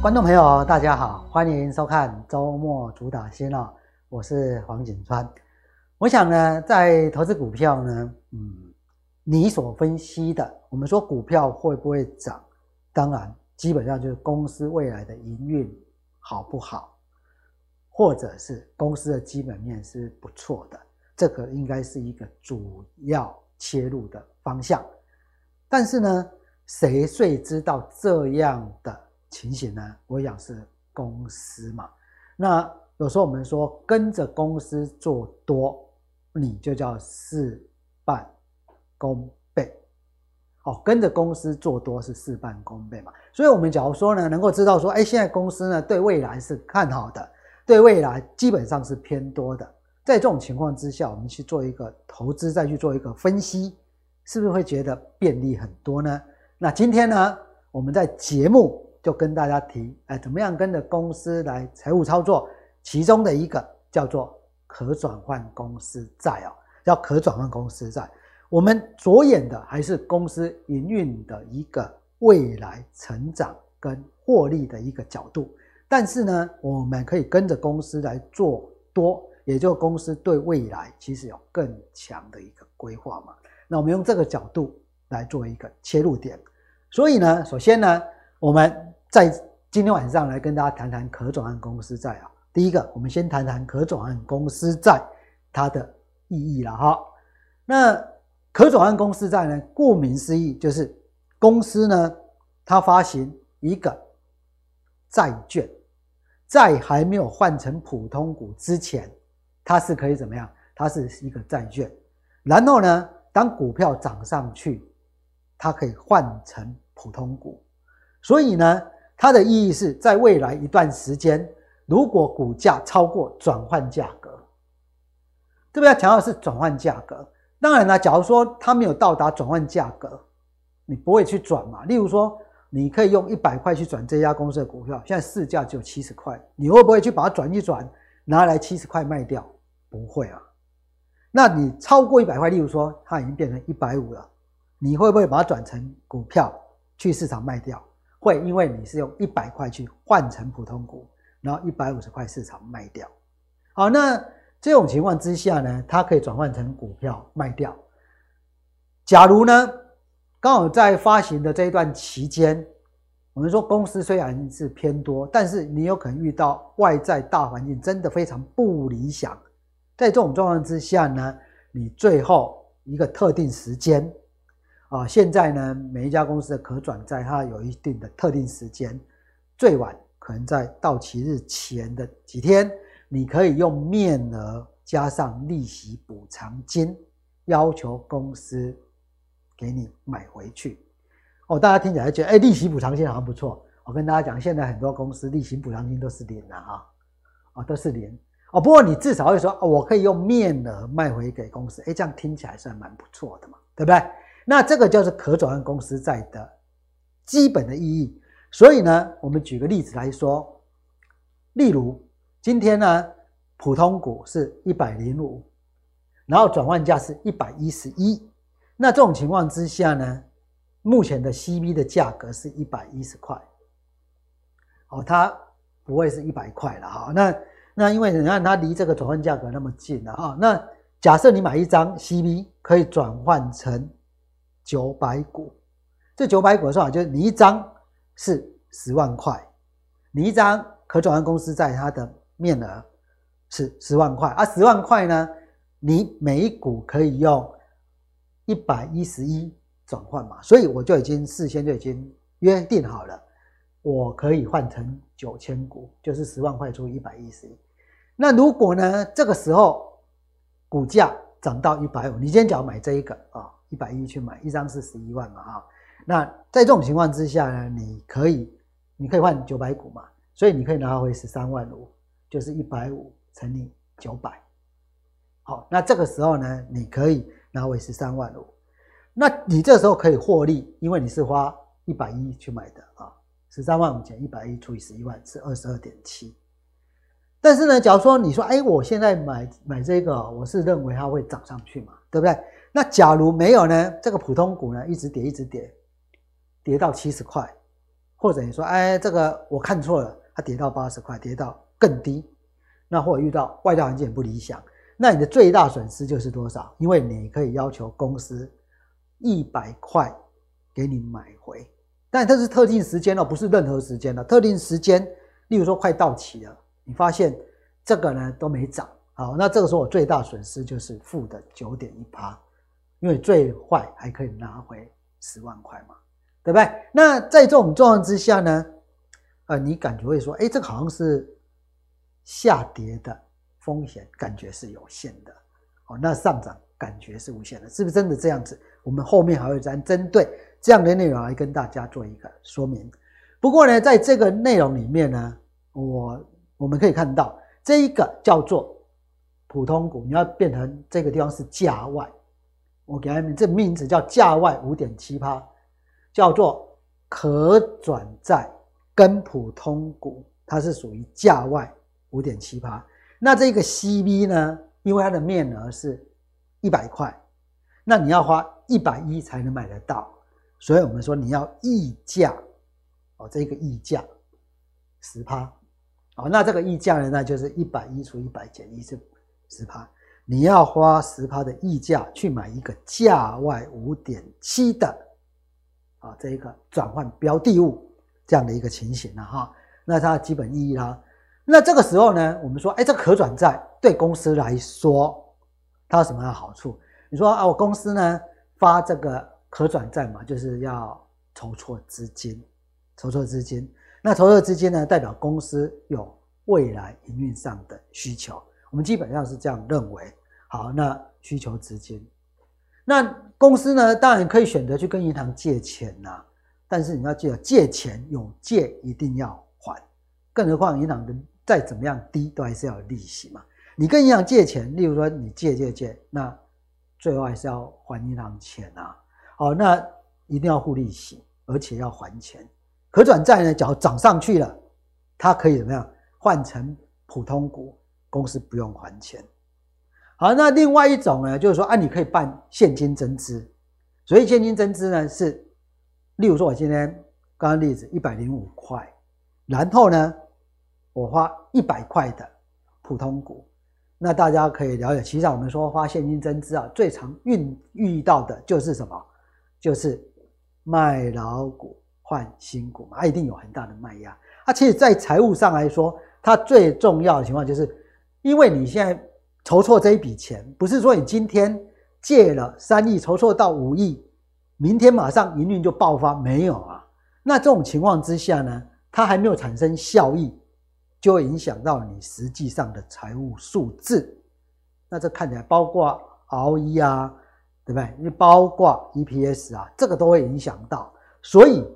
观众朋友，大家好，欢迎收看周末主打新闻，我是黄景川。我想呢，在投资股票呢，嗯，你所分析的，我们说股票会不会涨？当然，基本上就是公司未来的营运好不好，或者是公司的基本面是不错的，这个应该是一个主要切入的方向。但是呢，谁最知道这样的情形呢？我想是公司嘛。那有时候我们说跟着公司做多，你就叫事半功倍。哦，跟着公司做多是事半功倍嘛。所以，我们假如说呢，能够知道说，哎，现在公司呢对未来是看好的，对未来基本上是偏多的。在这种情况之下，我们去做一个投资，再去做一个分析。是不是会觉得便利很多呢？那今天呢，我们在节目就跟大家提，哎，怎么样跟着公司来财务操作？其中的一个叫做可转换公司债哦，叫可转换公司债。我们着眼的还是公司营运的一个未来成长跟获利的一个角度。但是呢，我们可以跟着公司来做多，也就公司对未来其实有更强的一个规划嘛。那我们用这个角度来做一个切入点，所以呢，首先呢，我们在今天晚上来跟大家谈谈可转换公司债啊。第一个，我们先谈谈可转换公司债它的意义了哈。那可转换公司债呢，顾名思义就是公司呢，它发行一个债券，在还没有换成普通股之前，它是可以怎么样？它是一个债券，然后呢，当股票涨上去，它可以换成普通股，所以呢，它的意义是在未来一段时间，如果股价超过转换价格，对不对？强调是转换价格。当然了，假如说它没有到达转换价格，你不会去转嘛。例如说，你可以用一百块去转这家公司的股票，现在市价只有七十块，你会不会去把它转一转，拿来七十块卖掉？不会啊。那你超过一百块，例如说它已经变成一百五了，你会不会把它转成股票去市场卖掉？会，因为你是用一百块去换成普通股，然后一百五十块市场卖掉。好，那这种情况之下呢，它可以转换成股票卖掉。假如呢，刚好在发行的这一段期间，我们说公司虽然是偏多，但是你有可能遇到外在大环境真的非常不理想。在这种状况之下呢，你最后一个特定时间啊，现在呢，每一家公司的可转债它有一定的特定时间，最晚可能在到期日前的几天，你可以用面额加上利息补偿金，要求公司给你买回去。哦，大家听起来觉得，哎，利息补偿金好像不错。我跟大家讲，现在很多公司利息补偿金都是零的啊，啊，都是零。哦，不过你至少会说，我可以用面额卖回给公司，诶，这样听起来算蛮不错的嘛，对不对？那这个就是可转换公司债的基本的意义。所以呢，我们举个例子来说，例如今天呢，普通股是一百零五，然后转换价是一百一十一，那这种情况之下呢，目前的 CB 的价格是一百一十块，哦，它不会是一百块了哈，那。那因为你看它离这个转换价格那么近了啊，那假设你买一张 CB 可以转换成九百股，这九百股的算法就是你一张是十万块，你一张可转换公司在它的面额是十万块，而十万块呢，你每一股可以用一百一十一转换嘛，所以我就已经事先就已经约定好了。我可以换成九千股，就是十万块除以一百一十一。那如果呢，这个时候股价涨到一百五，你今天只要买这一个啊，一百一去买一张是十一万嘛哈。那在这种情况之下呢，你可以你可以换九百股嘛，所以你可以拿回十三万五，就是一百五乘以九百。好，那这个时候呢，你可以拿回十三万五。那你这时候可以获利，因为你是花一百一去买的啊。十三万五减一百一除以十一万是二十二点七，但是呢，假如说你说，哎，我现在买买这个，我是认为它会涨上去嘛，对不对？那假如没有呢，这个普通股呢一直跌一直跌，跌到七十块，或者你说，哎，这个我看错了，它跌到八十块，跌到更低，那或者遇到外在环境不理想，那你的最大损失就是多少？因为你可以要求公司一百块给你买回，但这是特定时间哦，不是任何时间的特定时间，例如说快到期了，你发现这个呢都没涨，好，那这个时候我最大损失就是负的九点一趴，因为最坏还可以拿回十万块嘛。对不对？那在这种状况之下呢，呃，你感觉会说，哎，这个好像是下跌的风险，感觉是有限的，哦，那上涨感觉是无限的，是不是真的这样子？我们后面还会再针对这样的内容来跟大家做一个说明。不过呢，在这个内容里面呢，我我们可以看到，这一个叫做普通股，你要变成这个地方是价外，我给他们这名字叫价外五点七趴。叫做可转债跟普通股，它是属于价外五点七趴。那这个 CV 呢，因为它的面额是一百块，那你要花一百一才能买得到，所以我们说你要溢价哦，这个溢价十趴哦，那这个溢价呢，那就是一百一除一百减一是十趴，你要花十趴的溢价去买一个价外五点七的。啊，这一个转换标的物这样的一个情形了哈，那它的基本意义啦，那这个时候呢，我们说，哎，这可转债对公司来说，它有什么样的好处？你说啊，我公司呢发这个可转债嘛，就是要筹措资金，筹措资金。那筹措资金呢，代表公司有未来营运上的需求，我们基本上是这样认为。好，那需求资金。那公司呢，当然可以选择去跟银行借钱呐、啊，但是你要记得，借钱有借一定要还，更何况银行的再怎么样低，都还是要有利息嘛。你跟银行借钱，例如说你借借借，那最后还是要还银行钱啊。好，那一定要付利息，而且要还钱。可转债呢，只要涨上去了，它可以怎么样换成普通股，公司不用还钱。好，那另外一种呢，就是说啊，你可以办现金增资，所以现金增资呢是，例如说我今天刚刚例子一百零五块，然后呢，我花一百块的普通股，那大家可以了解，其实我们说花现金增资啊，最常遇遇到的就是什么？就是卖老股换新股嘛，它一定有很大的卖压。它其实，在财务上来说，它最重要的情况就是，因为你现在。筹措这一笔钱，不是说你今天借了三亿，筹措到五亿，明天马上营运就爆发，没有啊？那这种情况之下呢，它还没有产生效益，就会影响到你实际上的财务数字。那这看起来包括 ROE 啊，对不对？因为包括 EPS 啊，这个都会影响到。所以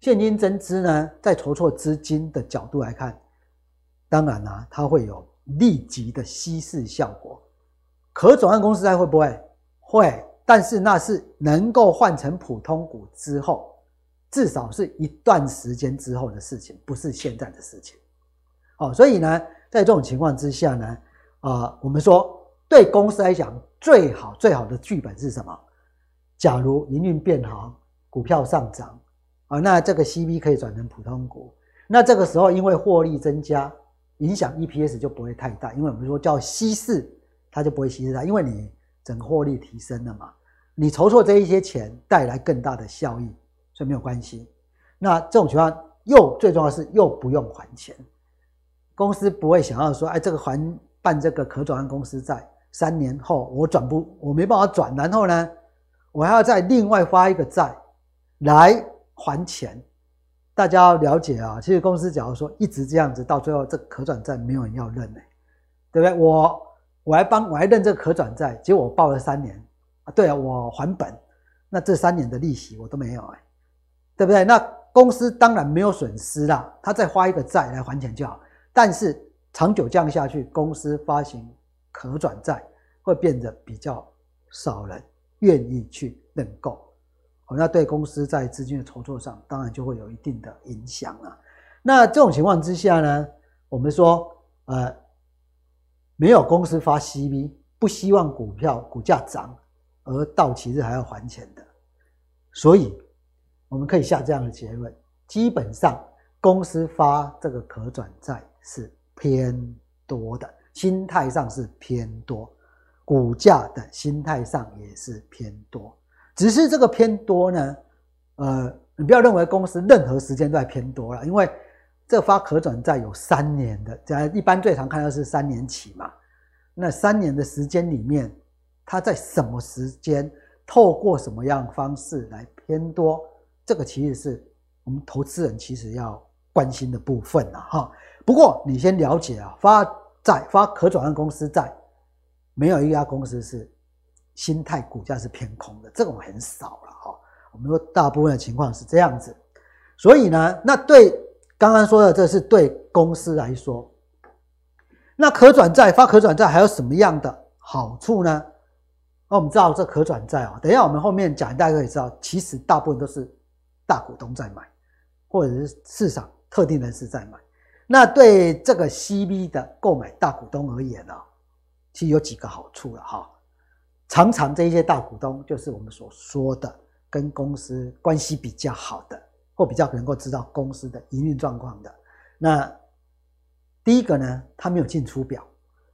现金增资呢，在筹措资金的角度来看，当然啦、它会有。立即的稀释效果，可转换公司债会不会？会，但是那是能够换成普通股之后，至少是一段时间之后的事情，不是现在的事情。哦，所以呢，在这种情况之下呢，啊，我们说对公司来讲，最好最好的剧本是什么？假如营运变好，股票上涨，啊，那这个 CV 可以转成普通股，那这个时候因为获利增加。影响 EPS 就不会太大，因为我们说叫稀释，它就不会稀释它，因为你整个获利提升了嘛，你筹措这一些钱带来更大的效益，所以没有关系。那这种情况又最重要的是又不用还钱，公司不会想要说，哎，这个还办这个可转换公司债，三年后我转不，我没办法转，然后呢，我还要再另外发一个债来还钱。大家要了解啊，其实公司假如说一直这样子，到最后这可转债没有人要认呢，对不对？我我还帮我还认这个可转债，结果我报了三年啊，对啊，我还本，那这三年的利息我都没有哎，对不对？那公司当然没有损失啦，他再花一个债来还钱就好。但是长久这样下去，公司发行可转债会变得比较少人愿意去认购。那对公司在资金的筹措上，当然就会有一定的影响了。那这种情况之下呢，我们说，呃，没有公司发 CV，不希望股票股价涨，而到期日还要还钱的，所以我们可以下这样的结论：基本上公司发这个可转债是偏多的，心态上是偏多，股价的心态上也是偏多。只是这个偏多呢，呃，你不要认为公司任何时间都在偏多了，因为这发可转债有三年的，这一般最常看到是三年期嘛。那三年的时间里面，它在什么时间，透过什么样方式来偏多，这个其实是我们投资人其实要关心的部分了哈。不过你先了解啊，发债发可转换公司债，没有一家公司是心态股价是偏空的，这种很少了哈。我们说大部分的情况是这样子，所以呢，那对刚刚说的这是对公司来说。那可转债发可转债还有什么样的好处呢？那我们知道这可转债啊，等一下我们后面讲，大家可以知道，其实大部分都是大股东在买，或者是市场特定人士在买。那对这个 CB 的购买大股东而言呢，其实有几个好处了哈。常常这一些大股东就是我们所说的跟公司关系比较好的，或比较能够知道公司的营运状况的。那第一个呢，它没有进出表，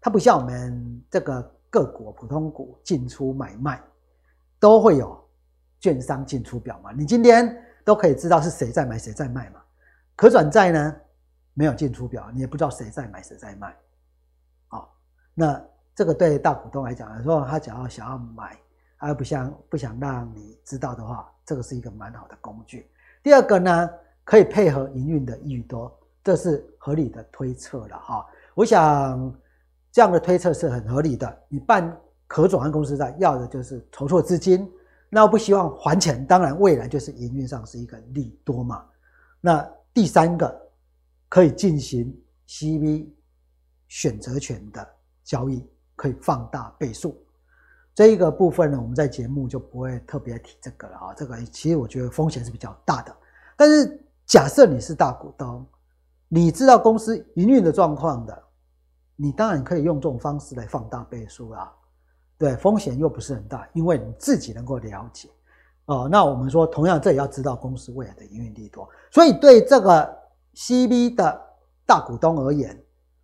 它不像我们这个个股、普通股进出买卖都会有券商进出表嘛，你今天都可以知道是谁在买谁在卖嘛。可转债呢，没有进出表，你也不知道谁在买谁在卖。好，那这个对大股东来讲说，他只要想要买，而不想不想让你知道的话，这个是一个蛮好的工具。第二个呢，可以配合营运的益多。这是合理的推测了哈，我想这样的推测是很合理的。你办可转换公司债，要的就是筹措资金，那我不希望还钱，当然未来就是营运上是一个利多嘛。那第三个可以进行 CV 选择权的交易，可以放大倍数。这一个部分呢，我们在节目就不会特别提这个了啊。这个其实我觉得风险是比较大的，但是假设你是大股东。你知道公司营运的状况的，你当然可以用这种方式来放大倍数啦，对，风险又不是很大，因为你自己能够了解哦。那我们说，同样这也要知道公司未来的营运利多，所以对这个 CB 的大股东而言，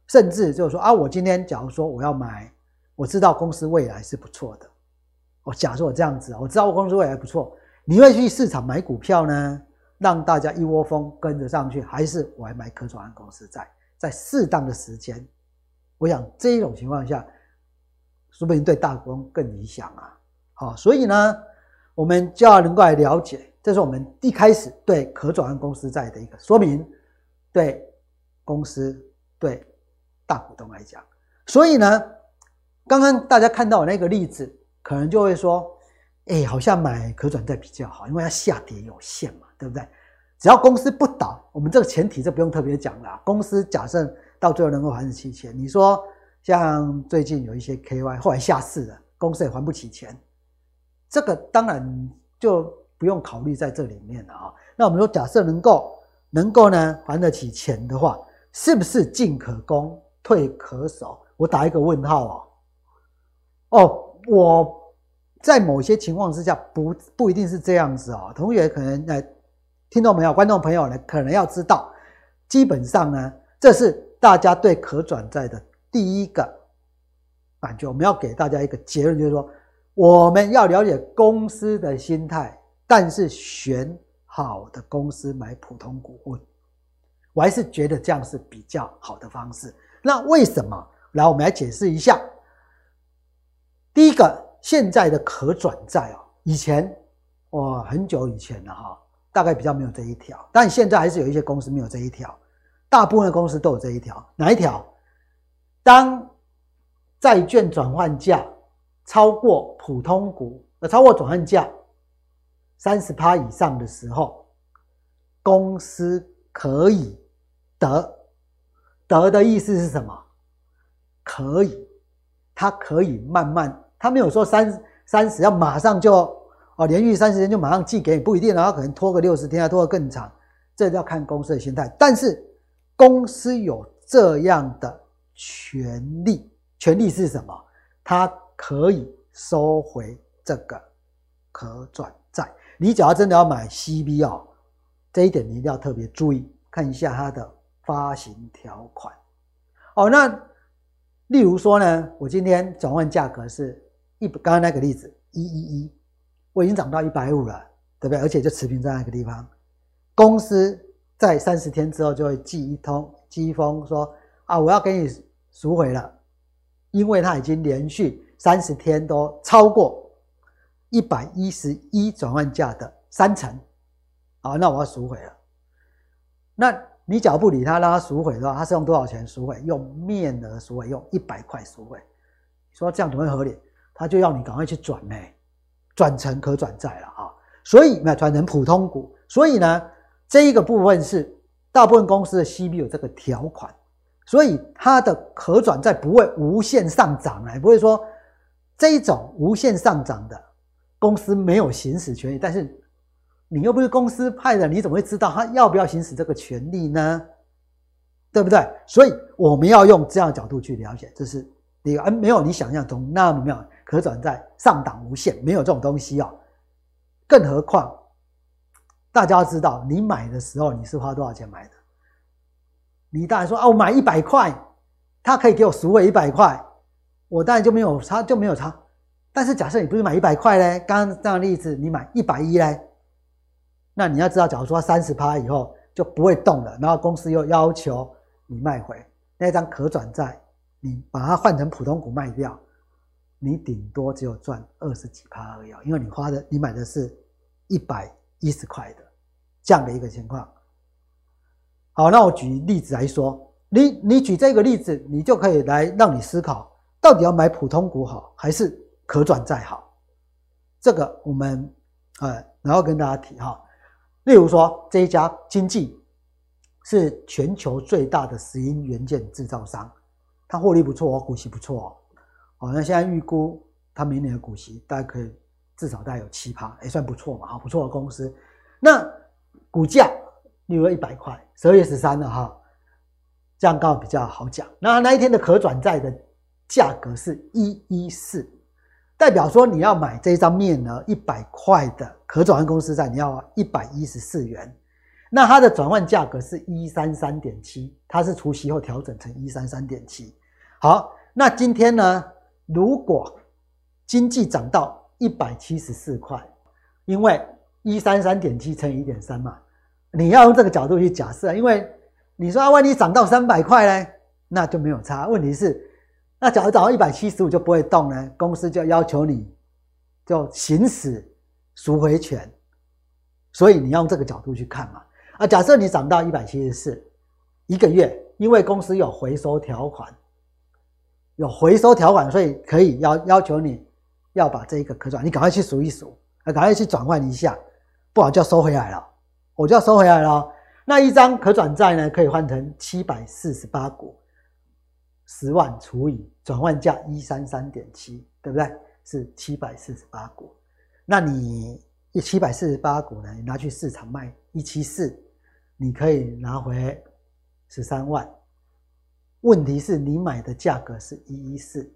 甚至就是说啊，我今天假如说我要买，我知道公司未来是不错的，我假设我这样子，我知道公司未来不错，你会去市场买股票呢？让大家一窝蜂跟着上去，还是我还买可转换公司债，在适当的时间，我想这一种情况下，说不定对大股东更理想啊。好，所以呢，我们就要能够来了解，这是我们一开始对可转换公司债的一个说明，对公司对大股东来讲。所以呢，刚刚大家看到我那个例子，可能就会说，哎，好像买可转债比较好，因为它下跌有限嘛。对不对？只要公司不倒，我们这个前提就不用特别讲了。公司假设到最后能够还得起钱，你说像最近有一些 KY 后来下市了，公司也还不起钱，这个当然就不用考虑在这里面了啊。那我们说，假设能够能够呢还得起钱的话，是不是进可攻退可守？我打一个问号哦。哦，我在某些情况之下不不一定是这样子啊。同学可能来。听众朋友、观众朋友呢，可能要知道，基本上呢，这是大家对可转债的第一个感觉。我们要给大家一个结论，就是说，我们要了解公司的心态，但是选好的公司买普通股，我还是觉得这样是比较好的方式。那为什么？来，我们来解释一下。第一个，现在的可转债哦，以前我很久以前了哈。大概比较没有这一条，但现在还是有一些公司没有这一条，大部分的公司都有这一条。哪一条？当债券转换价超过普通股，呃，超过转换价三十趴以上的时候，公司可以得，得的意思是什么？可以，它可以慢慢，他没有说三三十要马上就。哦，连续三十天就马上寄给你，不一定，然后可能拖个六十天，还拖得更长，这要看公司的心态。但是公司有这样的权利，权利是什么？他可以收回这个可转债。你只要真的要买 CB 哦，这一点你一定要特别注意，看一下它的发行条款。哦，那例如说呢，我今天转换价格是一，刚刚那个例子一一一，我已经涨到一百五了，对不对？而且就持平在那个地方，公司在三十天之后就会寄一通寄一封说啊，我要给你赎回了，因为它已经连续三十天都超过一百一十一转换价的三成，啊，那我要赎回了，那。你只要不理他，让他赎回的话，他是用多少钱赎回？用面额赎回，用一百块赎回。说这样怎么会合理？他就要你赶快去转呢，转成可转债了啊。所以那转成普通股。所以呢，这一个部分是大部分公司的 CB 有这个条款，所以它的可转债不会无限上涨哎，不会说这一种无限上涨的公司没有行使权益，但是。你又不是公司派的，你怎么会知道他要不要行使这个权利呢？对不对？所以我们要用这样的角度去了解，这是你而没有你想象中那么妙，可转债上档无限，没有这种东西哦。更何况，大家要知道，你买的时候你是花多少钱买的？你当然说啊，我买一百块，他可以给我赎回一百块，我当然就没有差，就没有差。但是假设你不是买一百块嘞，刚刚这样的例子，你买一百一嘞？那你要知道，假如说三十趴以后就不会动了，然后公司又要求你卖回那张可转债，你把它换成普通股卖掉，你顶多只有赚二十几趴而已，因为你花的你买的是一百一十块的这样的一个情况。好，那我举例子来说，你你举这个例子，你就可以来让你思考，到底要买普通股好还是可转债好？这个我们呃，然后跟大家提哈。例如说，这一家经济是全球最大的石英元件制造商，它获利不错哦，股息不错哦。好，那现在预估它明年的股息大概可以至少大概有七趴，也算不错嘛，好不错的公司。那股价例如一百块，十二月十三了哈，这样刚好比较好讲。那那一天的可转债的价格是一一四。代表说你要买这一张面额一百块的可转换公司债，你要一百一十四元，那它的转换价格是一三三点七，它是除息后调整成一三三点七。好，那今天呢，如果经济涨到一百七十四块，因为一三三点七乘以一点三嘛，你要用这个角度去假设，因为你说啊，万一涨到三百块呢，那就没有差。问题是。那假如涨到一百七十五就不会动呢？公司就要求你就行使赎回权，所以你要用这个角度去看嘛。啊，假设你涨到一百七十四一个月，因为公司有回收条款，有回收条款，所以可以要要求你要把这一个可转，你赶快去数一数，啊，赶快去转换一下，不好就要收回来了，我就要收回来了。那一张可转债呢，可以换成七百四十八股。十万除以转换价一三三点七，对不对？是七百四十八股。那你一七百四十八股呢？你拿去市场卖一七四，你可以拿回十三万。问题是你买的价格是一一四，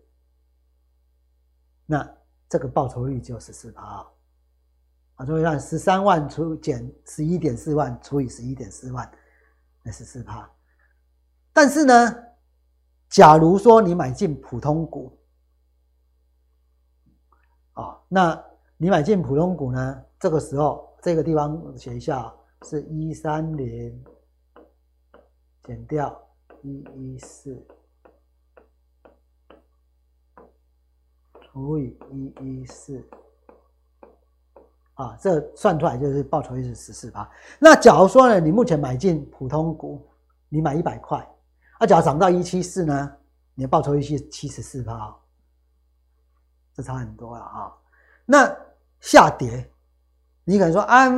那这个报酬率只有十四趴啊！所以让十三万除减十一点四万除以十一点四万，那十四趴。但是呢？假如说你买进普通股，啊，那你买进普通股呢？这个时候这个地方写一下，是一三零减掉一一四除以一一四，啊，这算出来就是报酬率是十四趴。那假如说呢，你目前买进普通股，你买一百块。啊，假如涨到一七四呢，你的报酬率是七十四趴，这差很多了啊。那下跌，你可能说啊，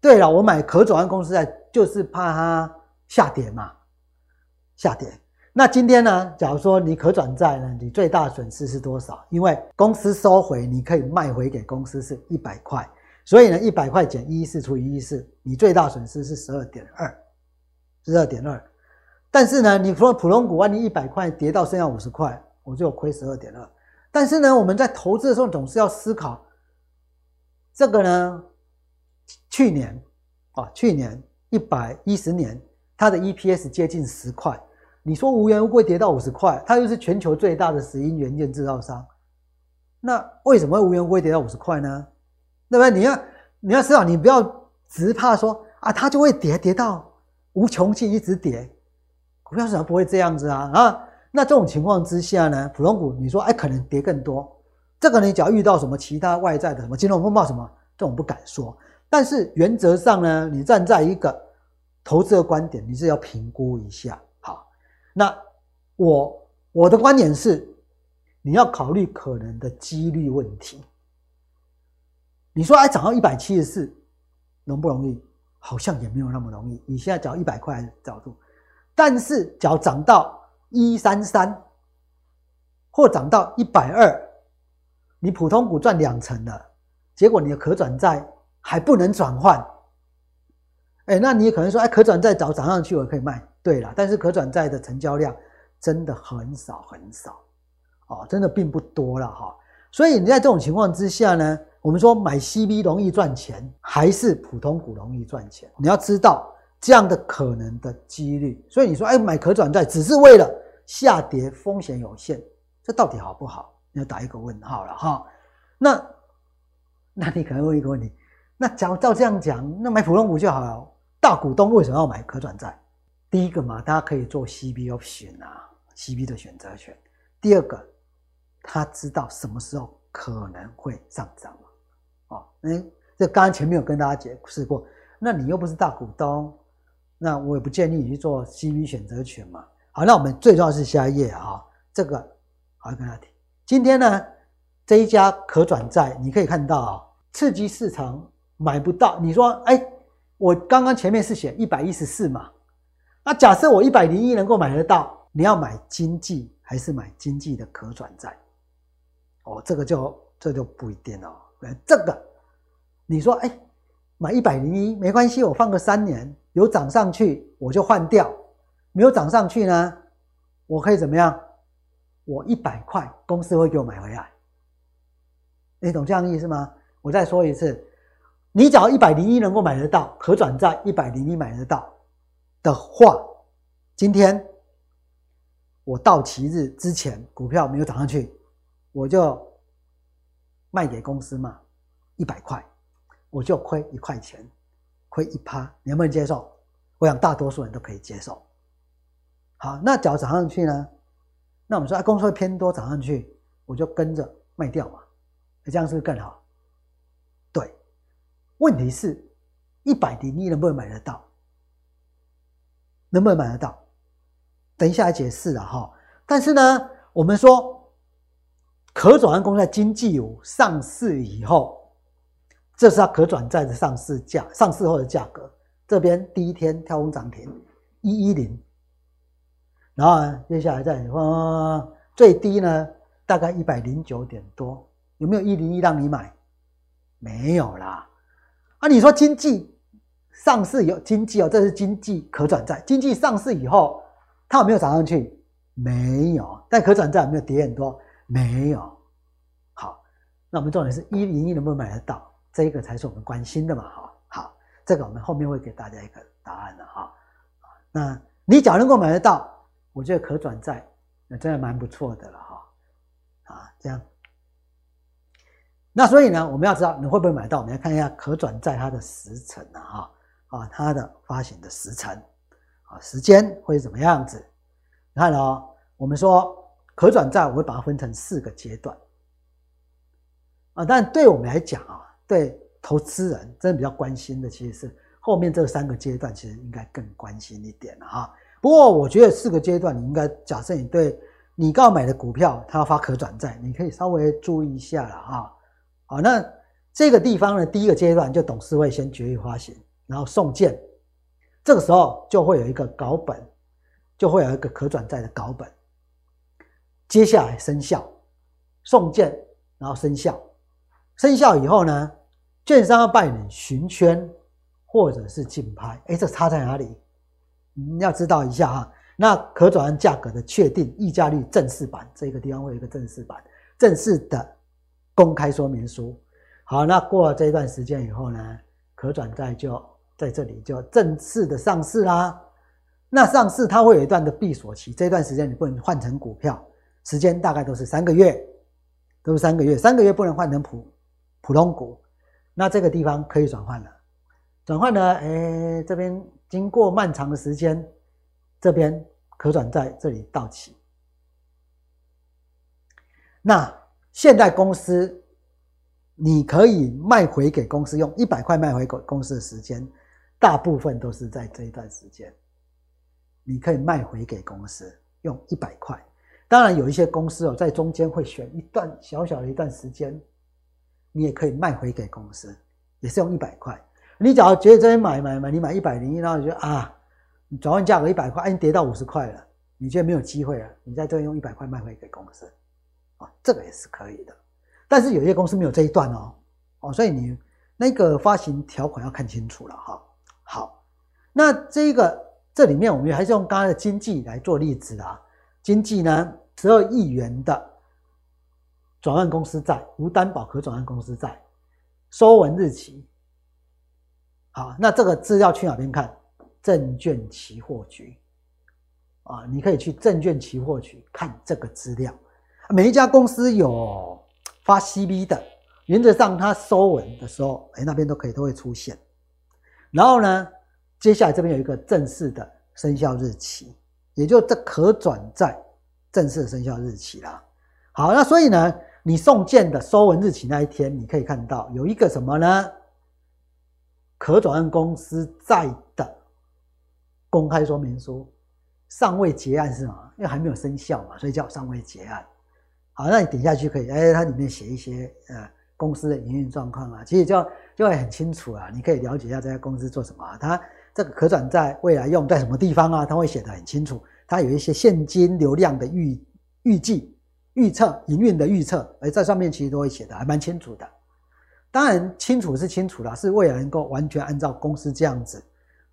对了，我买可转换公司债就是怕它下跌嘛，下跌。那今天呢，假如说你可转债呢，你最大损失是多少？因为公司收回，你可以卖回给公司是一百块，所以呢，一百块减一一四除以一一四，你最大损失是十二点二，十二点二。但是呢，你说普通股万一一百块跌到剩下五十块，我就亏十二点二。但是呢，我们在投资的时候总是要思考这个呢。去年啊，去年一百一十年，它的 EPS 接近十块。你说无缘无故跌到五十块，它又是全球最大的石英元件制造商，那为什么会无缘无故跌到五十块呢？对不对？你要你要知道，你不要只怕说啊，它就会跌跌到无穷尽，一直跌。股票市场不会这样子啊啊！那这种情况之下呢，普通股你说哎，可能跌更多。这个你只要遇到什么其他外在的什么金融风暴什么，这种不敢说。但是原则上呢，你站在一个投资的观点，你是要评估一下。那我我的观点是，你要考虑可能的几率问题。你说哎，涨到一百七十四，容不容易？好像也没有那么容易。你现在缴一百块的角度，但是只要涨到一三三，或涨到一百二，你普通股赚两成了，结果你的可转债还不能转换。哎，那你可能说，哎，可转债早涨上去，我可以卖。对了，但是可转债的成交量真的很少很少，哦，真的并不多了哈。所以你在这种情况之下呢，我们说买 CB 容易赚钱，还是普通股容易赚钱？你要知道这样的可能的几率。所以你说，哎，买可转债只是为了下跌风险有限，这到底好不好？你要打一个问号了哈。那那你可能问一个问题，那假如照这样讲，那买普通股就好了。大股东为什么要买可转债？第一个嘛，大家可以做 CB option 啊，CB 的选择权。第二个，他知道什么时候可能会上涨嘛。哦，嗯，这刚刚前面有跟大家解释过。那你又不是大股东，那我也不建议你去做 CB 选择权嘛。好，那我们最重要是下一页啊，这个好跟大家提。今天呢，这一家可转债，你可以看到啊，刺激市场买不到。你说，哎，我刚刚前面是写一百一十四嘛。那假设我一百零一能够买得到，你要买经济还是买经济的可转债？哦，这个就这就不一定哦。这个你说，哎，买一百零一没关系，我放个三年，有涨上去我就换掉，没有涨上去呢，我可以怎么样？我一百块公司会给我买回来。你懂这样意思吗？我再说一次，你只要一百零一能够买得到可转债，一百零一买得到。的话，今天我到期日之前股票没有涨上去，我就卖给公司嘛，一百块，我就亏一块钱，亏一趴，你能不能接受？我想大多数人都可以接受。好，那只要涨上去呢？那我们说，啊，公司会偏多涨上去，我就跟着卖掉嘛，那这样是不是更好？对，问题是，一百零一能不能买得到？能不能买得到？等一下来解释了哈。但是呢，我们说可转债公司在经济有上市以后，这是它可转债的上市价，上市后的价格。这边第一天跳空涨停一一零，然后呢，接下来再哇，最低呢大概一百零九点多，有没有一零一让你买？没有啦。啊，你说经济？上市有经济哦，这是经济可转债。经济上市以后，它有没有涨上去？没有。但可转债有没有跌很多？没有。好，那我们重点是一零一能不能买得到？这个才是我们关心的嘛。哈，好，这个我们后面会给大家一个答案的哈。那你假如能够买得到，我觉得可转债那真的蛮不错的了哈。啊，这样。那所以呢，我们要知道你会不会买到？我们来看一下可转债它的时程啊哈。啊，它的发行的时程，啊，时间会是怎么样子？你看哦，我们说可转债，我会把它分成四个阶段，啊，但对我们来讲啊，对投资人真的比较关心的，其实是后面这三个阶段，其实应该更关心一点了哈。不过我觉得四个阶段，你应该假设你对你刚买的股票，它要发可转债，你可以稍微注意一下了哈。好，那这个地方呢，第一个阶段就董事会先决议发行。然后送件，这个时候就会有一个稿本，就会有一个可转债的稿本。接下来生效，送件，然后生效，生效以后呢，券商要办理询圈或者是竞拍。哎，这差在哪里？你要知道一下哈。那可转债价格的确定溢价率正式版，这个地方会有一个正式版，正式的公开说明书。好，那过了这一段时间以后呢，可转债就在这里就正式的上市啦。那上市它会有一段的闭锁期，这段时间你不能换成股票，时间大概都是三个月，都是三个月，三个月不能换成普普通股。那这个地方可以转换了，转换呢，哎，这边经过漫长的时间，这边可转债这里到期。那现在公司，你可以卖回给公司，用一百块卖回给公司的时间，大部分都是在这一段时间。你可以卖回给公司，用一百块。当然有一些公司哦，在中间会选一段小小的一段时间。你也可以卖回给公司，也是用一百块。你只要觉得这边买买买，你买一百零一，然后你觉得啊，你转换价格一百块，哎，你跌到五十块了，你觉得没有机会了，你在这边用一百块卖回给公司，啊，这个也是可以的。但是有些公司没有这一段哦，哦，所以你那个发行条款要看清楚了哈。好，那这个这里面我们还是用刚刚的经济来做例子啊，经济呢，十二亿元的。转换公司债，无担保可转换公司债，收文日期。好，那这个资料去哪边看？证券期货局啊，你可以去证券期货局看这个资料。每一家公司有发 CV 的，原则上它收文的时候，哎，那边都可以都会出现。然后呢，接下来这边有一个正式的生效日期，也就这可转债正式的生效日期啦。好，那所以呢？你送件的收文日期那一天，你可以看到有一个什么呢？可转换公司债的公开说明书，尚未结案是吗？因为还没有生效嘛，所以叫尚未结案。好，那你点下去可以，哎，它里面写一些呃公司的营运状况啊，其实叫就会很清楚啊，你可以了解一下这家公司做什么，它这个可转债未来用在什么地方啊？它会写得很清楚，它有一些现金流量的预预计。预测营运的预测，哎，在上面其实都会写的还蛮清楚的。当然，清楚是清楚啦，是为了能够完全按照公司这样子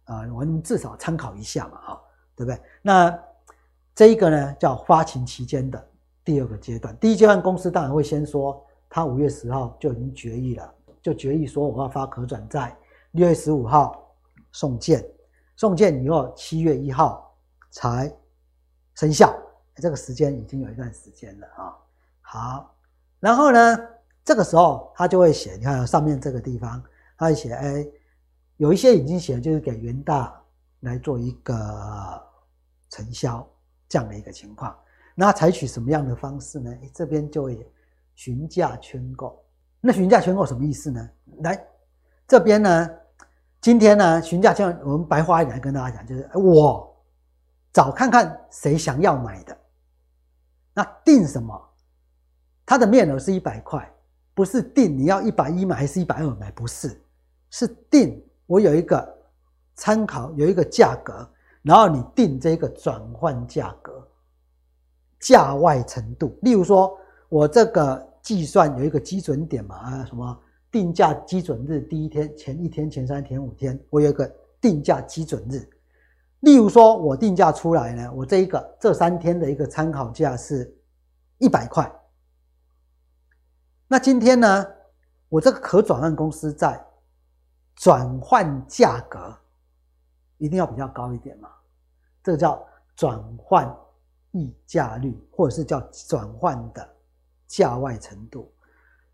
啊，我们至少参考一下嘛，哈，对不对？那这一个呢，叫发行期间的第二个阶段。第一阶段，公司当然会先说，他五月十号就已经决议了，就决议说我要发可转债，六月十五号送件，送件以后七月一号才生效。这个时间已经有一段时间了啊，好，然后呢，这个时候他就会写，你看上面这个地方，他会写，哎，有一些已经写，就是给元大来做一个承销这样的一个情况。那采取什么样的方式呢？这边就会询价圈购。那询价圈购什么意思呢？来，这边呢，今天呢，询价圈，我们白话一点跟大家讲，就是我找看看谁想要买的。那定什么？它的面额是一百块，不是定你要一百一买还是一百二买，不是，是定我有一个参考，有一个价格，然后你定这个转换价格，价外程度。例如说，我这个计算有一个基准点嘛，啊，什么定价基准日第一天、前一天、前三天、五天，我有一个定价基准日。例如说，我定价出来呢，我这一个这三天的一个参考价是一百块。那今天呢，我这个可转换公司在转换价格一定要比较高一点嘛？这个叫转换溢价率，或者是叫转换的价外程度，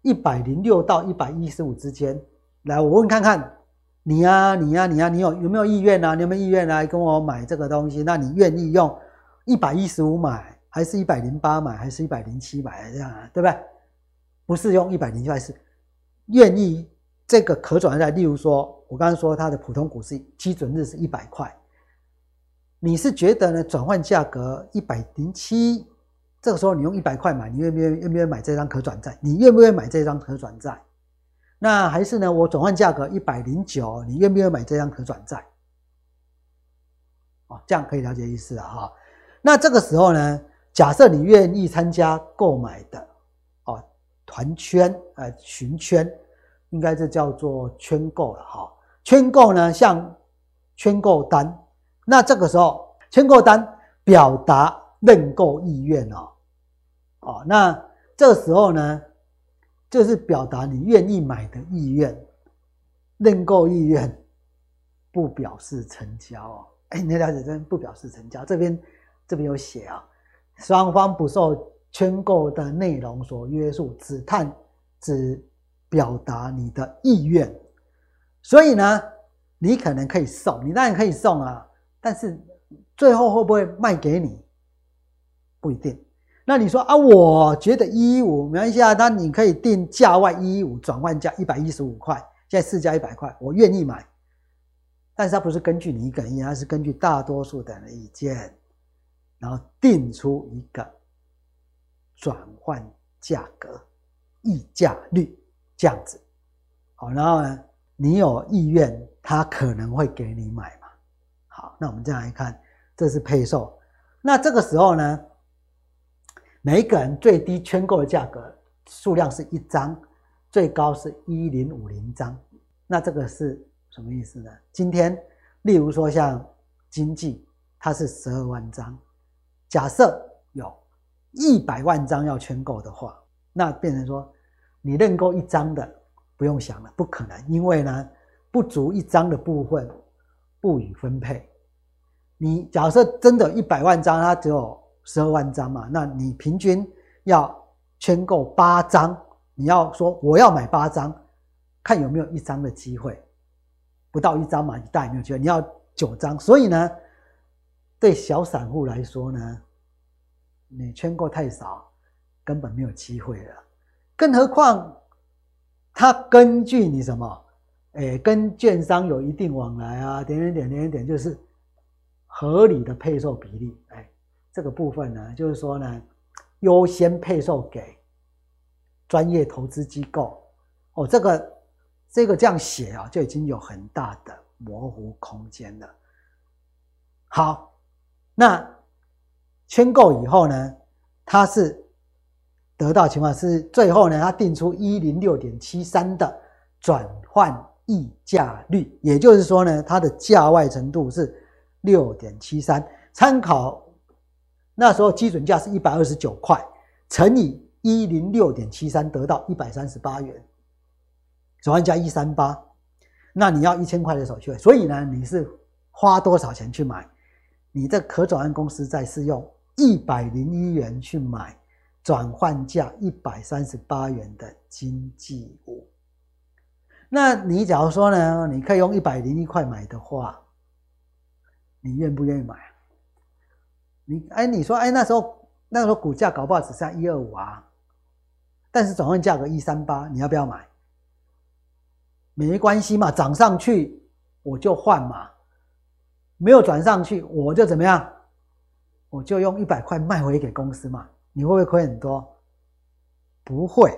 一百零六到一百一十五之间。来，我问看看。你呀、啊，你呀、啊，你呀、啊，你有有没有意愿呢、啊？你有没有意愿来跟我买这个东西？那你愿意用一百一十五买，还是一百零八买，还是一百零七买？这样啊，对不对？不是用一百零七，是愿意这个可转债。例如说，我刚刚说它的普通股是基准日是一百块，你是觉得呢？转换价格一百零七，这个时候你用一百块买，你愿不愿意愿不愿意买这张可转债？你愿不愿意买这张可转债？那还是呢？我转换价格一百零九，你愿不愿意买这张可转债？哦，这样可以了解意思了哈。那这个时候呢，假设你愿意参加购买的哦，团圈呃，群圈，应该这叫做圈购了哈。圈购呢，像圈购单，那这个时候圈购单表达认购意愿哦，哦，那这时候呢？就是表达你愿意买的意愿，认购意愿。不表示成交哦。哎，你了解这不表示成交，这边这边有写啊，双方不受圈购的内容所约束，只探只表达你的意愿。所以呢，你可能可以送，你当然可以送啊，但是最后会不会卖给你，不一定。那你说啊，我觉得一一五没关系啊，那你可以定价外一一五转换价一百一十五块，现在市价一百块，我愿意买。但是它不是根据你一个人意见，它是根据大多数的人的意见，然后定出一个转换价格、溢价率这样子。好，然后呢，你有意愿，他可能会给你买嘛。好，那我们这样来看，这是配售。那这个时候呢？每一个人最低圈购的价格数量是一张，最高是一零五零张。那这个是什么意思呢？今天，例如说像经济，它是十二万张。假设有一百万张要圈购的话，那变成说你认购一张的不用想了，不可能，因为呢不足一张的部分不予分配。你假设真的一百万张，它只有。十二万张嘛，那你平均要圈购八张，你要说我要买八张，看有没有一张的机会，不到一张嘛，你大也没有机会。你要九张，所以呢，对小散户来说呢，你圈购太少，根本没有机会了。更何况，他根据你什么，哎，跟券商有一定往来啊，点点点点点，就是合理的配售比例，哎。这个部分呢，就是说呢，优先配售给专业投资机构哦。这个这个这样写啊，就已经有很大的模糊空间了。好，那圈购以后呢，它是得到情况是最后呢，它定出一零六点七三的转换溢价率，也就是说呢，它的价外程度是六点七三，参考。那时候基准价是一百二十九块，乘以一零六点七三，得到一百三十八元，转换价一三八，那你要一千块的手续费，所以呢，你是花多少钱去买？你这可转换公司债是用一百零一元去买转换价一百三十八元的经济物，那你假如说呢，你可以用一百零一块买的话，你愿不愿意买？你哎，你说哎，那时候那时候股价搞不好只剩一二五啊，但是转换价格一三八，你要不要买？没关系嘛，涨上去我就换嘛，没有转上去我就怎么样？我就用一百块卖回给公司嘛，你会不会亏很多？不会。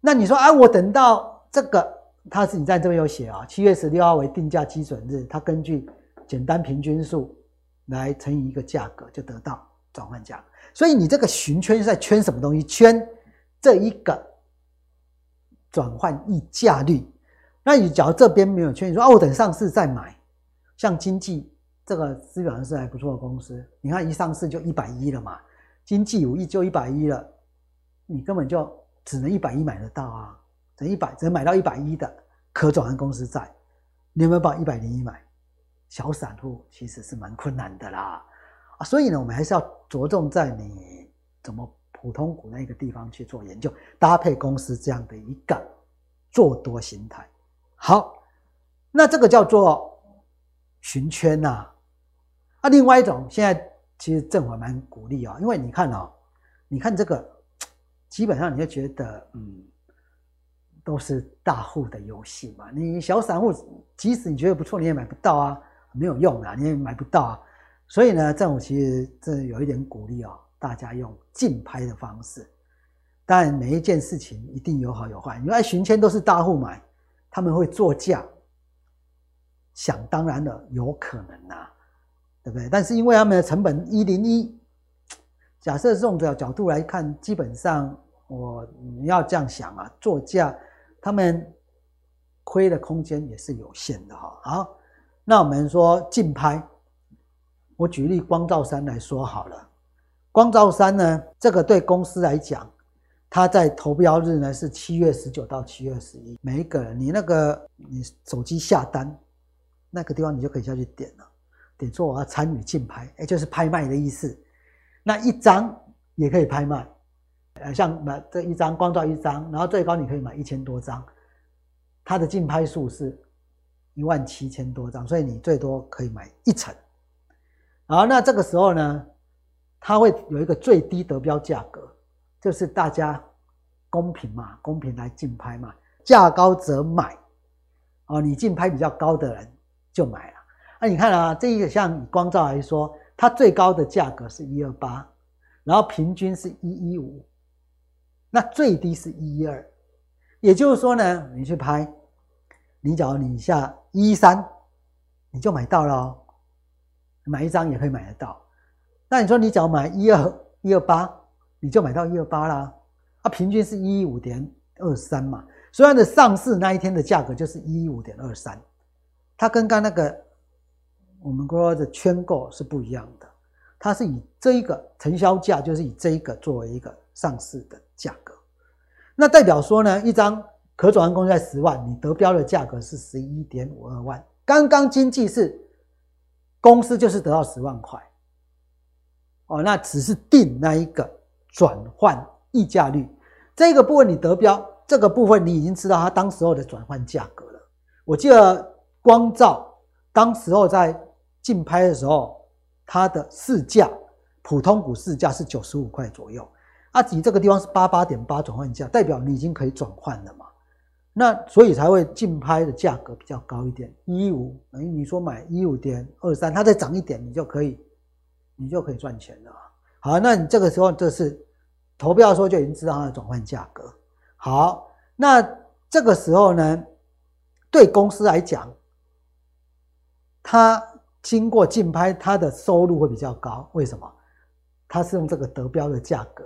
那你说哎，我等到这个，它是你在这边有写啊，七月十六号为定价基准日，它根据简单平均数。来乘以一个价格，就得到转换价。所以你这个寻圈是在圈什么东西？圈这一个转换溢价率。那你假如这边没有圈，你说啊，我等上市再买。像经济这个资本上是还不错的公司，你看一上市就一百一了嘛。经济五亿就一百一了，你根本就只能一百一买得到啊，等一百只能买到一百一的可转换公司债。你有没有把一百零一买？小散户其实是蛮困难的啦，啊，所以呢，我们还是要着重在你怎么普通股那个地方去做研究，搭配公司这样的一个做多形态。好，那这个叫做寻圈呐。啊，另外一种，现在其实政府蛮鼓励啊，因为你看啊，你看这个，基本上你就觉得，嗯，都是大户的游戏嘛。你小散户，即使你觉得不错，你也买不到啊。没有用啊，你也买不到啊，所以呢，政府其实这有一点鼓励哦，大家用竞拍的方式。但，每一件事情一定有好有坏。因为寻圈都是大户买，他们会作价，想当然了，有可能呐、啊，对不对？但是因为他们的成本一零一，假设这种角角度来看，基本上我你要这样想啊，作价他们亏的空间也是有限的哈。好。那我们说竞拍，我举例光罩山来说好了。光罩山呢，这个对公司来讲，它在投标日呢是七月十九到七月十一。每一个人，你那个你手机下单，那个地方你就可以下去点了，点说我要参与竞拍，哎，就是拍卖的意思。那一张也可以拍卖，呃，像买这一张光照一张，然后最高你可以买一千多张，它的竞拍数是一万七千多张，所以你最多可以买一层。好，那这个时候呢，它会有一个最低得标价格，就是大家公平嘛，公平来竞拍嘛，价高者买。哦，你竞拍比较高的人就买了。那你看啊，这一个像光照来说，它最高的价格是一二八，然后平均是一一五，那最低是一一二。也就是说呢，你去拍，你假如你下一三，你就买到了。买一张也可以买得到，那你说你只要买一二一二八，你就买到一二八啦。啊，平均是一一五点二三嘛。虽然的上市那一天的价格就是一一五点二三，它跟刚那个我们说的圈购是不一样的，它是以这一个成交价就是以这一个作为一个上市的价格，那代表说呢，一张可转换公司债十万，你得标的价格是十一点五二万，刚刚经济是。公司就是得到十万块，哦，那只是定那一个转换溢价率，这个部分你得标，这个部分你已经知道它当时候的转换价格了。我记得光照当时候在竞拍的时候，它的市价普通股市价是九十五块左右，啊，你这个地方是八八点八转换价，代表你已经可以转换了嘛。那所以才会竞拍的价格比较高一点，一五等于你说买一五点二三，它再涨一点，你就可以，你就可以赚钱了。好，那你这个时候这是投标的时候就已经知道它的转换价格。好，那这个时候呢，对公司来讲，它经过竞拍，它的收入会比较高。为什么？它是用这个得标的价格。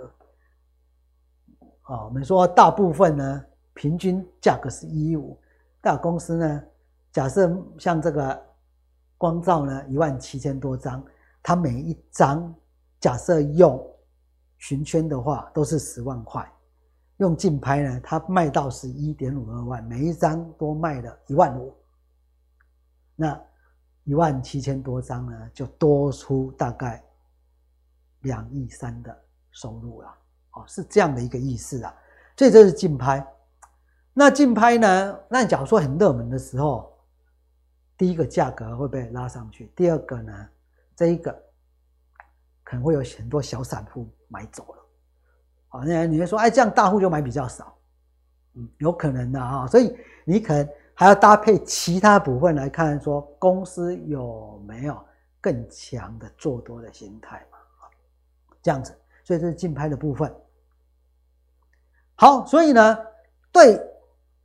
啊，我们说大部分呢。平均价格是一五，大公司呢，假设像这个光照呢，一万七千多张，它每一张假设用寻圈的话，都是十万块，用竞拍呢，它卖到是一点五二万，每一张多卖了一万五，那一万七千多张呢，就多出大概两亿三的收入了，哦，是这样的一个意思啊，所以这是竞拍。那竞拍呢？那假如说很热门的时候，第一个价格会被拉上去，第二个呢，这一个可能会有很多小散户买走了。啊，那你会说，哎，这样大户就买比较少，嗯，有可能的啊。所以你可能还要搭配其他部分来看，说公司有没有更强的做多的心态嘛？啊，这样子，所以这是竞拍的部分。好，所以呢，对。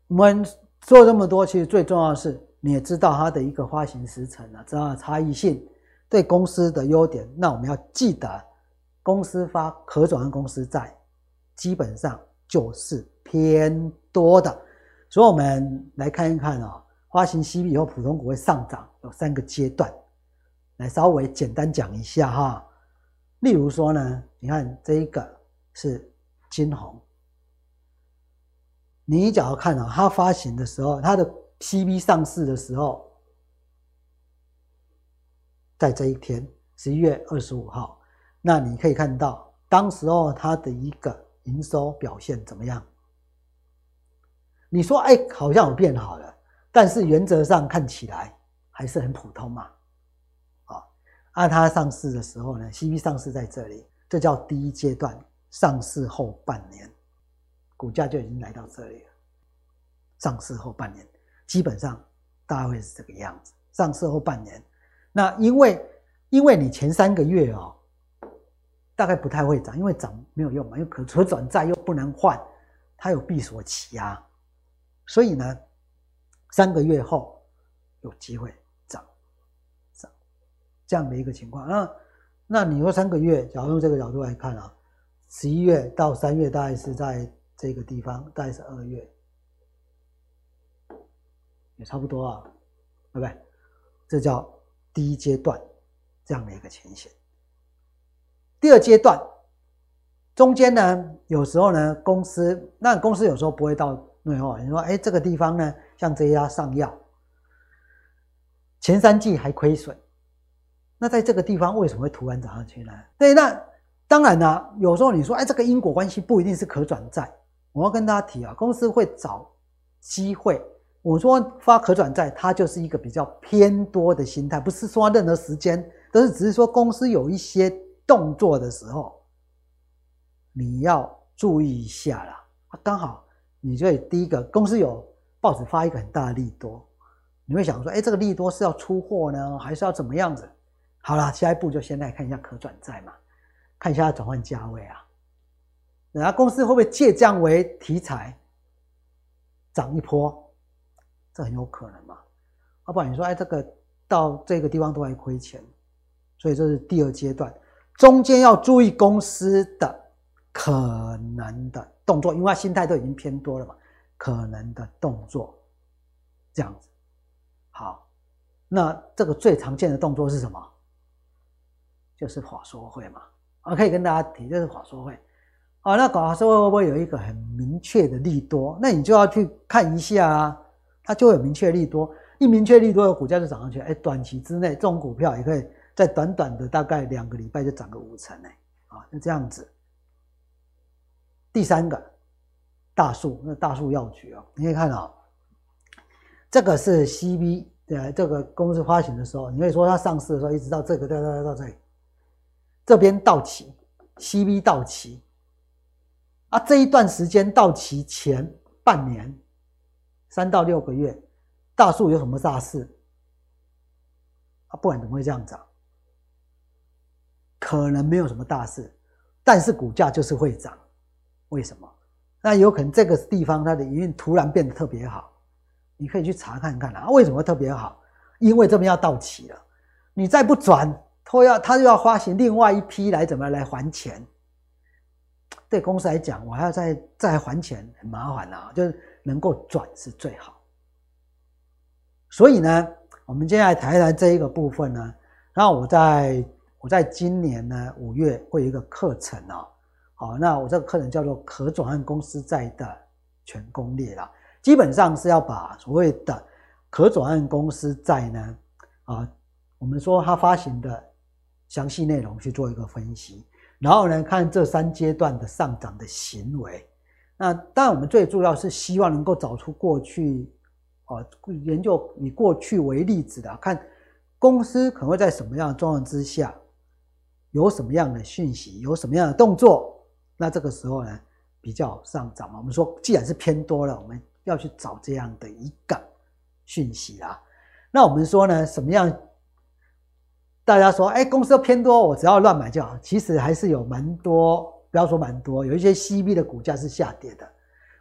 我们说了这么多，其实最重要的是，你也知道它的一个发行时程啊，知道差异性，对公司的优点。那我们要记得，公司发可转换公司债，基本上就是偏多的。所以，我们来看一看啊，发行息率以后，普通股会上涨，有三个阶段，来稍微简单讲一下哈。例如说呢，你看这一个是金红。你只要看啊，它发行的时候，它的 PB 上市的时候，在这一天，十一月二十五号，那你可以看到，当时候它的一个营收表现怎么样？你说，哎，好像有变好了，但是原则上看起来还是很普通嘛。啊，按它上市的时候呢，CB 上市在这里，这叫第一阶段，上市后半年。股价就已经来到这里了。上市后半年，基本上大概会是这个样子。上市后半年，那因为因为你前三个月哦，大概不太会涨，因为涨没有用嘛，因为可可转债又不能换，它有闭锁期啊，所以呢，三个月后有机会涨涨这样的一个情况。那那你说三个月，假如用这个角度来看啊，十一月到三月大概是在。这个地方大概是二月，也差不多啊，对不对？这叫第一阶段这样的一个情形。第二阶段中间呢，有时候呢，公司那公司有时候不会到内化。你说，哎，这个地方呢，像这家上药，前三季还亏损，那在这个地方为什么会突然涨上去呢？对，那当然呢，有时候你说，哎，这个因果关系不一定是可转债。我要跟大家提啊，公司会找机会。我说发可转债，它就是一个比较偏多的心态，不是说任何时间都是，只是说公司有一些动作的时候，你要注意一下啦。刚好你就第一个公司有报纸发一个很大的利多，你会想说，哎，这个利多是要出货呢，还是要怎么样子？好了，下一步就先来看一下可转债嘛，看一下转换价位啊。然后公司会不会借这样为题材涨一波？这很有可能嘛。要不然你说，哎，这个到这个地方都还亏钱，所以这是第二阶段，中间要注意公司的可能的动作，因为它心态都已经偏多了嘛，可能的动作这样子。好，那这个最常见的动作是什么？就是法说会嘛。我可以跟大家提，就是法说会。啊，那法说会会不会有一个很明确的利多？那你就要去看一下啊，它就会有明确利多。一明确利多，有股价就涨上去。哎，短期之内，这种股票也可以在短短的大概两个礼拜就涨个五成呢。啊，就这样子。第三个，大树，那大树药局啊，你可以看到，这个是 CB 的这个公司发行的时候，你可以说它上市的时候，一直到这个到到到这里，这边到期，CB 到期。啊，这一段时间到期前半年，三到六个月，大树有什么大事？啊，不然怎么会这样涨？可能没有什么大事，但是股价就是会涨。为什么？那有可能这个地方它的营运突然变得特别好，你可以去查看看啊，为什么特别好？因为这边要到期了，你再不转，他要他又要发行另外一批来怎么来还钱？对公司来讲，我还要再再还钱，很麻烦啊。就是能够转是最好。所以呢，我们接下来谈一谈这一个部分呢。那我在我在今年呢五月会有一个课程啊，好，那我这个课程叫做可转换公司债的全攻略啦。基本上是要把所谓的可转换公司债呢，啊，我们说它发行的详细内容去做一个分析。然后呢，看这三阶段的上涨的行为。那当然，我们最重要是希望能够找出过去，啊，研究以过去为例子的，看公司可能会在什么样的状况之下，有什么样的讯息，有什么样的动作。那这个时候呢，比较上涨嘛。我们说，既然是偏多了，我们要去找这样的一个讯息啊。那我们说呢，什么样？大家说，哎，公司偏多，我只要乱买就好。其实还是有蛮多，不要说蛮多，有一些 CB 的股价是下跌的。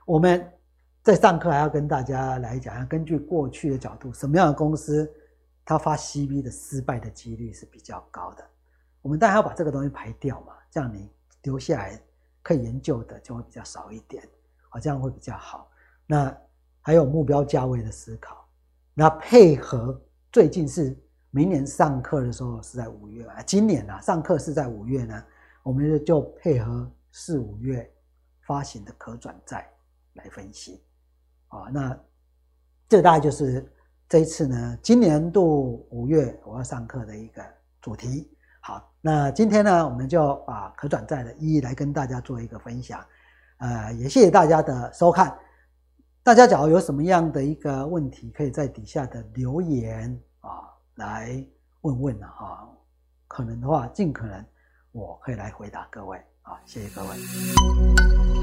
我们在上课还要跟大家来讲，根据过去的角度，什么样的公司它发 CB 的失败的几率是比较高的。我们当然要把这个东西排掉嘛，这样你留下来可以研究的就会比较少一点，啊，这样会比较好。那还有目标价位的思考，那配合最近是。明年上课的时候是在五月啊，今年啊上课是在五月呢，我们就配合四五月发行的可转债来分析啊。那这大概就是这一次呢，今年度五月我要上课的一个主题。好，那今天呢，我们就把可转债的一一来跟大家做一个分享。呃，也谢谢大家的收看。大家假如有什么样的一个问题，可以在底下的留言。来问问了哈，可能的话，尽可能我可以来回答各位啊，谢谢各位。